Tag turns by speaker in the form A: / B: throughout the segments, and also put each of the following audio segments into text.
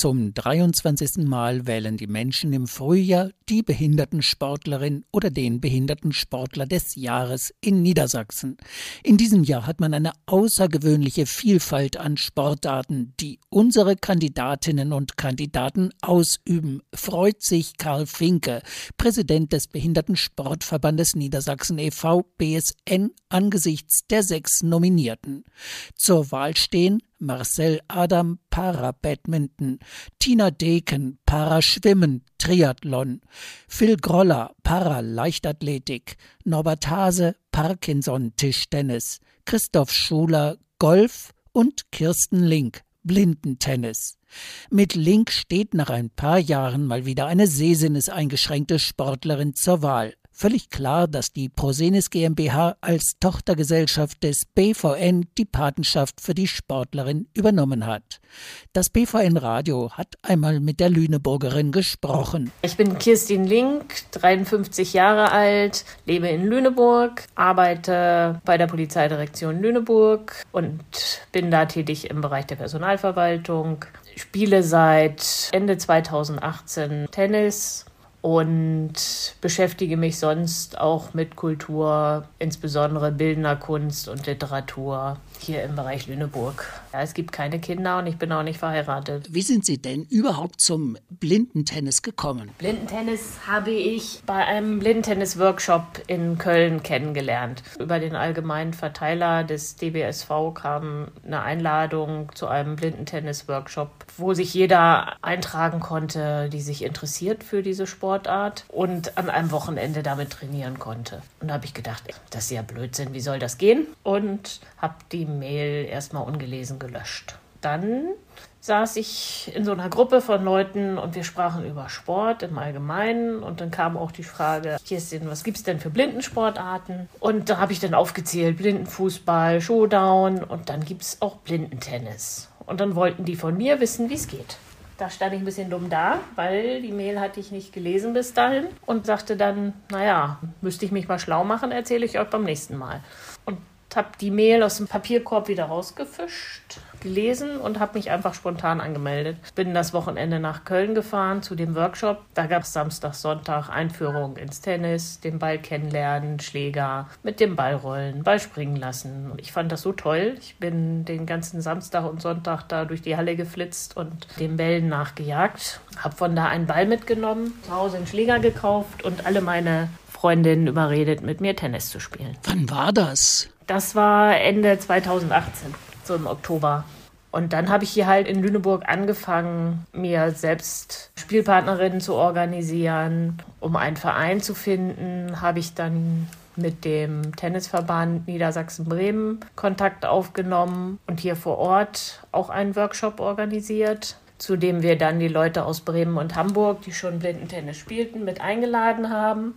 A: Zum 23. Mal wählen die Menschen im Frühjahr die Behindertensportlerin oder den Behindertensportler des Jahres in Niedersachsen. In diesem Jahr hat man eine außergewöhnliche Vielfalt an Sportarten, die unsere Kandidatinnen und Kandidaten ausüben, freut sich Karl Finke, Präsident des Behindertensportverbandes Niedersachsen e.V. BSN, angesichts der sechs Nominierten. Zur Wahl stehen Marcel Adam Para-Badminton, Tina Deken Paraschwimmen, Triathlon, Phil Groller Para-Leichtathletik, Norbert Hase Parkinson-Tischtennis, Christoph Schuler Golf. Und Kirsten Link Blindentennis. Mit Link steht nach ein paar Jahren mal wieder eine sehsinneseingeschränkte Sportlerin zur Wahl völlig klar, dass die Prosenis GmbH als Tochtergesellschaft des BVN die Patenschaft für die Sportlerin übernommen hat. Das BVN Radio hat einmal mit der Lüneburgerin gesprochen.
B: Ich bin Kirstin Link, 53 Jahre alt, lebe in Lüneburg, arbeite bei der Polizeidirektion Lüneburg und bin da tätig im Bereich der Personalverwaltung. Spiele seit Ende 2018 Tennis und beschäftige mich sonst auch mit Kultur, insbesondere bildender Kunst und Literatur hier im Bereich Lüneburg. Ja, es gibt keine Kinder und ich bin auch nicht verheiratet.
A: Wie sind Sie denn überhaupt zum Blindentennis gekommen?
B: Blindentennis habe ich bei einem Blindentennis-Workshop in Köln kennengelernt. Über den allgemeinen Verteiler des DBSV kam eine Einladung zu einem Blindentennis-Workshop, wo sich jeder eintragen konnte, die sich interessiert für diese Sportart und an einem Wochenende damit trainieren konnte. Und da habe ich gedacht, das ist ja Blödsinn, wie soll das gehen? Und habe die Mail erstmal ungelesen gelöscht. Dann saß ich in so einer Gruppe von Leuten und wir sprachen über Sport im Allgemeinen und dann kam auch die Frage, Kirsten, was gibt es denn für Blindensportarten? Und da habe ich dann aufgezählt, Blindenfußball, Showdown und dann gibt es auch Blindentennis. Und dann wollten die von mir wissen, wie es geht. Da stand ich ein bisschen dumm da, weil die Mail hatte ich nicht gelesen bis dahin und sagte dann, naja, müsste ich mich mal schlau machen, erzähle ich euch beim nächsten Mal. Und habe die Mail aus dem Papierkorb wieder rausgefischt, gelesen und habe mich einfach spontan angemeldet. Bin das Wochenende nach Köln gefahren zu dem Workshop. Da gab es Samstag, Sonntag Einführung ins Tennis, den Ball kennenlernen, Schläger, mit dem Ball rollen, Ball springen lassen. Ich fand das so toll. Ich bin den ganzen Samstag und Sonntag da durch die Halle geflitzt und den Bällen nachgejagt. Habe von da einen Ball mitgenommen, zu Hause einen Schläger gekauft und alle meine Freundinnen überredet, mit mir Tennis zu spielen.
A: Wann war das?
B: Das war Ende 2018, so im Oktober. Und dann habe ich hier halt in Lüneburg angefangen, mir selbst Spielpartnerinnen zu organisieren. Um einen Verein zu finden, habe ich dann mit dem Tennisverband Niedersachsen-Bremen Kontakt aufgenommen und hier vor Ort auch einen Workshop organisiert, zu dem wir dann die Leute aus Bremen und Hamburg, die schon Blindentennis spielten, mit eingeladen haben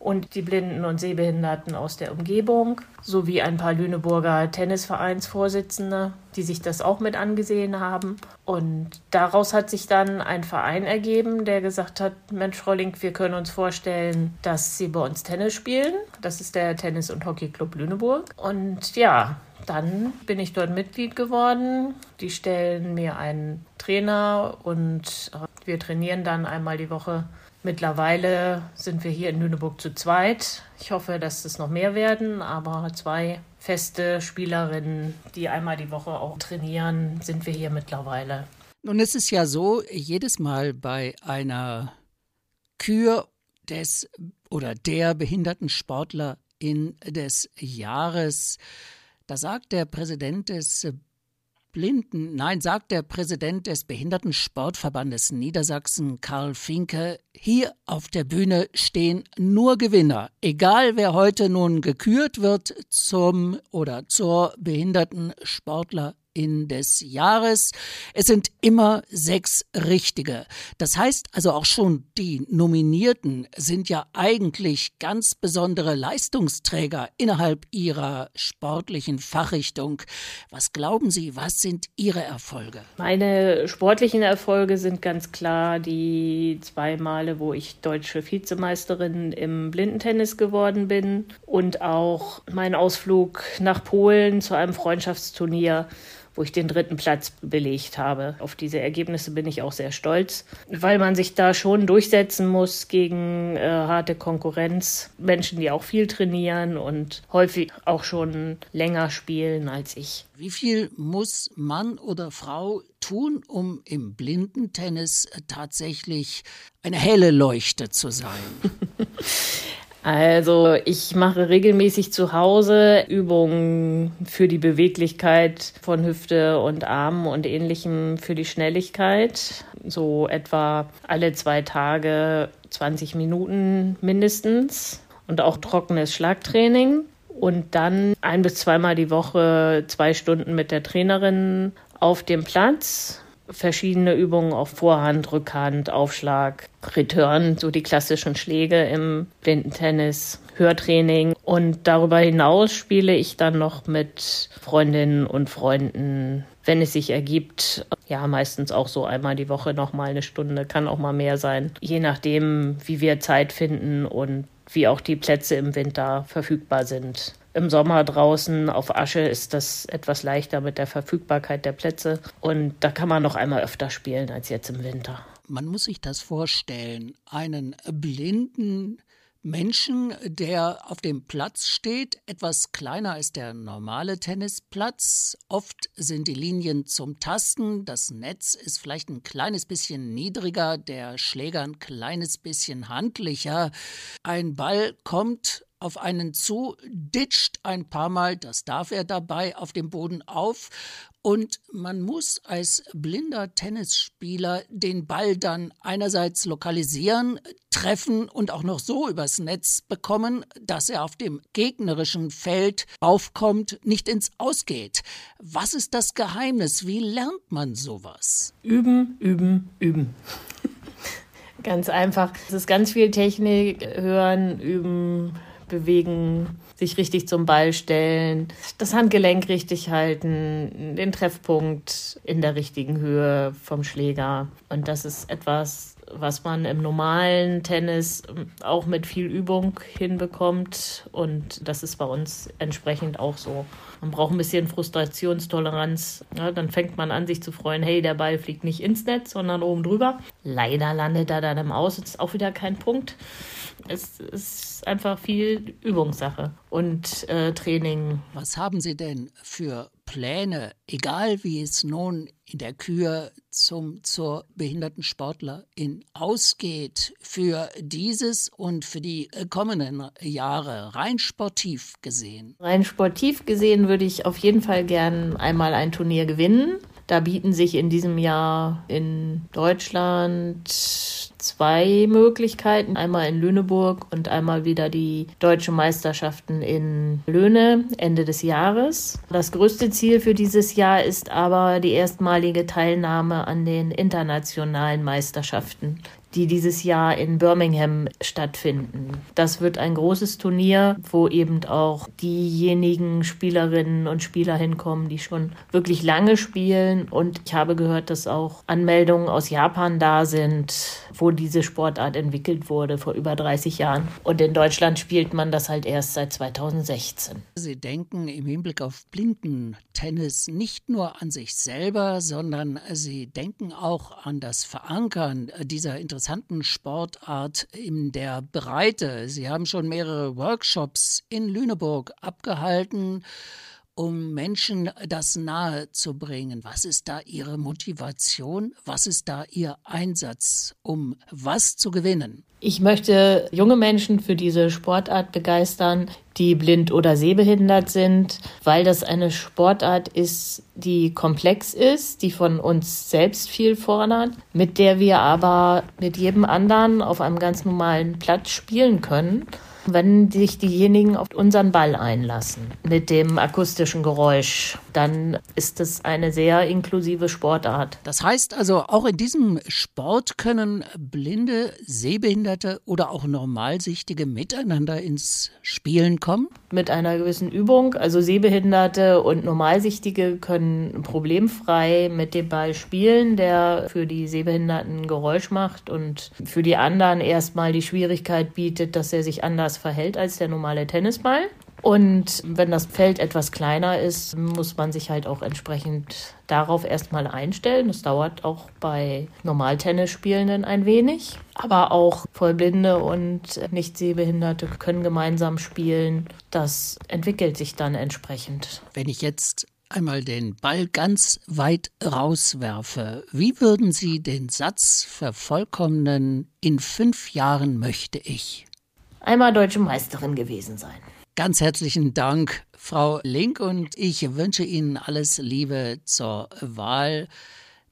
B: und die Blinden und Sehbehinderten aus der Umgebung sowie ein paar Lüneburger Tennisvereinsvorsitzende, die sich das auch mit angesehen haben. Und daraus hat sich dann ein Verein ergeben, der gesagt hat, Mensch, Frau Link, wir können uns vorstellen, dass Sie bei uns Tennis spielen. Das ist der Tennis- und Hockeyclub Lüneburg. Und ja, dann bin ich dort Mitglied geworden. Die stellen mir einen Trainer und wir trainieren dann einmal die Woche Mittlerweile sind wir hier in Lüneburg zu zweit. Ich hoffe, dass es noch mehr werden, aber zwei feste Spielerinnen, die einmal die Woche auch trainieren, sind wir hier mittlerweile.
A: Nun ist es ja so, jedes Mal bei einer Kür des oder der behinderten Sportler in des Jahres, da sagt der Präsident des Blinden, nein, sagt der Präsident des Behindertensportverbandes Niedersachsen, Karl Finke, hier auf der Bühne stehen nur Gewinner. Egal wer heute nun gekürt wird zum oder zur Behindertensportler in des Jahres. Es sind immer sechs richtige. Das heißt also auch schon, die Nominierten sind ja eigentlich ganz besondere Leistungsträger innerhalb ihrer sportlichen Fachrichtung. Was glauben Sie, was sind Ihre Erfolge?
B: Meine sportlichen Erfolge sind ganz klar die zwei Male, wo ich deutsche Vizemeisterin im Blindentennis geworden bin und auch mein Ausflug nach Polen zu einem Freundschaftsturnier wo ich den dritten Platz belegt habe. Auf diese Ergebnisse bin ich auch sehr stolz, weil man sich da schon durchsetzen muss gegen äh, harte Konkurrenz. Menschen, die auch viel trainieren und häufig auch schon länger spielen als ich.
A: Wie viel muss Mann oder Frau tun, um im Blindentennis tatsächlich eine helle Leuchte zu sein?
B: Also ich mache regelmäßig zu Hause Übungen für die Beweglichkeit von Hüfte und Armen und ähnlichem für die Schnelligkeit. So etwa alle zwei Tage 20 Minuten mindestens und auch trockenes Schlagtraining. Und dann ein bis zweimal die Woche zwei Stunden mit der Trainerin auf dem Platz verschiedene Übungen auf Vorhand, Rückhand, Aufschlag, Return, so die klassischen Schläge im Blindentennis, Hörtraining. Und darüber hinaus spiele ich dann noch mit Freundinnen und Freunden, wenn es sich ergibt. Ja, meistens auch so einmal die Woche noch mal eine Stunde, kann auch mal mehr sein. Je nachdem, wie wir Zeit finden und wie auch die Plätze im Winter verfügbar sind. Im Sommer draußen auf Asche ist das etwas leichter mit der Verfügbarkeit der Plätze und da kann man noch einmal öfter spielen als jetzt im Winter.
A: Man muss sich das vorstellen, einen blinden Menschen, der auf dem Platz steht, etwas kleiner als der normale Tennisplatz. Oft sind die Linien zum Tasten, das Netz ist vielleicht ein kleines bisschen niedriger, der Schläger ein kleines bisschen handlicher. Ein Ball kommt auf einen zu, ditcht ein paar Mal, das darf er dabei, auf dem Boden auf. Und man muss als blinder Tennisspieler den Ball dann einerseits lokalisieren, treffen und auch noch so übers Netz bekommen, dass er auf dem gegnerischen Feld aufkommt, nicht ins Ausgeht. Was ist das Geheimnis? Wie lernt man sowas?
B: Üben, üben, üben. ganz einfach. Es ist ganz viel Technik, hören, üben, bewegen, sich richtig zum Ball stellen, das Handgelenk richtig halten, den Treffpunkt in der richtigen Höhe vom Schläger. Und das ist etwas, was man im normalen Tennis auch mit viel Übung hinbekommt. Und das ist bei uns entsprechend auch so. Man braucht ein bisschen Frustrationstoleranz. Ja, dann fängt man an, sich zu freuen, hey, der Ball fliegt nicht ins Netz, sondern oben drüber. Leider landet er dann im Aus, ist auch wieder kein Punkt. Es ist einfach viel Übungssache und äh, Training.
A: Was haben Sie denn für Pläne, egal wie es nun in der Kür zum zur behinderten Sportlerin ausgeht, für dieses und für die kommenden Jahre rein sportiv gesehen?
B: Rein sportiv gesehen würde ich auf jeden Fall gern einmal ein Turnier gewinnen. Da bieten sich in diesem Jahr in Deutschland zwei Möglichkeiten. Einmal in Lüneburg und einmal wieder die deutsche Meisterschaften in Löhne Ende des Jahres. Das größte Ziel für dieses Jahr ist aber die erstmalige Teilnahme an den internationalen Meisterschaften die dieses Jahr in Birmingham stattfinden. Das wird ein großes Turnier, wo eben auch diejenigen Spielerinnen und Spieler hinkommen, die schon wirklich lange spielen. Und ich habe gehört, dass auch Anmeldungen aus Japan da sind, wo diese Sportart entwickelt wurde vor über 30 Jahren. Und in Deutschland spielt man das halt erst seit 2016.
A: Sie denken im Hinblick auf Blindentennis nicht nur an sich selber, sondern Sie denken auch an das Verankern dieser interessanten interessanten Sportart in der Breite. Sie haben schon mehrere Workshops in Lüneburg abgehalten um Menschen das nahe zu bringen? Was ist da Ihre Motivation? Was ist da Ihr Einsatz, um was zu gewinnen?
B: Ich möchte junge Menschen für diese Sportart begeistern, die blind oder sehbehindert sind, weil das eine Sportart ist, die komplex ist, die von uns selbst viel fordert, mit der wir aber mit jedem anderen auf einem ganz normalen Platz spielen können wenn sich diejenigen auf unseren Ball einlassen mit dem akustischen Geräusch, dann ist es eine sehr inklusive Sportart.
A: Das heißt also, auch in diesem Sport können Blinde, Sehbehinderte oder auch Normalsichtige miteinander ins Spielen kommen?
B: Mit einer gewissen Übung. Also Sehbehinderte und Normalsichtige können problemfrei mit dem Ball spielen, der für die Sehbehinderten Geräusch macht und für die anderen erstmal die Schwierigkeit bietet, dass er sich anders verhält als der normale Tennisball. Und wenn das Feld etwas kleiner ist, muss man sich halt auch entsprechend darauf erstmal einstellen. Das dauert auch bei Normaltennisspielenden ein wenig. Aber auch Vollblinde und nicht Sehbehinderte können gemeinsam spielen. Das entwickelt sich dann entsprechend.
A: Wenn ich jetzt einmal den Ball ganz weit rauswerfe, wie würden Sie den Satz vervollkommnen, in fünf Jahren möchte ich?
B: Einmal deutsche Meisterin gewesen sein.
A: Ganz herzlichen Dank, Frau Link, und ich wünsche Ihnen alles Liebe zur Wahl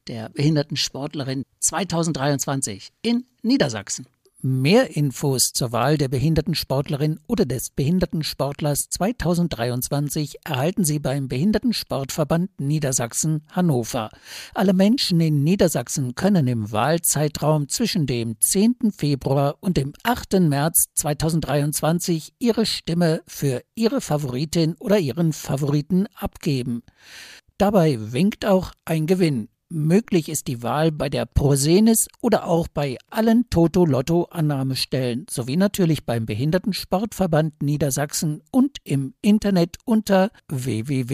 A: der Behindertensportlerin 2023 in Niedersachsen. Mehr Infos zur Wahl der Behindertensportlerin oder des Behindertensportlers 2023 erhalten Sie beim Behindertensportverband Niedersachsen Hannover. Alle Menschen in Niedersachsen können im Wahlzeitraum zwischen dem 10. Februar und dem 8. März 2023 ihre Stimme für ihre Favoritin oder ihren Favoriten abgeben. Dabei winkt auch ein Gewinn. Möglich ist die Wahl bei der Prosenis oder auch bei allen Toto-Lotto-Annahmestellen sowie natürlich beim Behindertensportverband Niedersachsen und im Internet unter www.bsn-ev.de.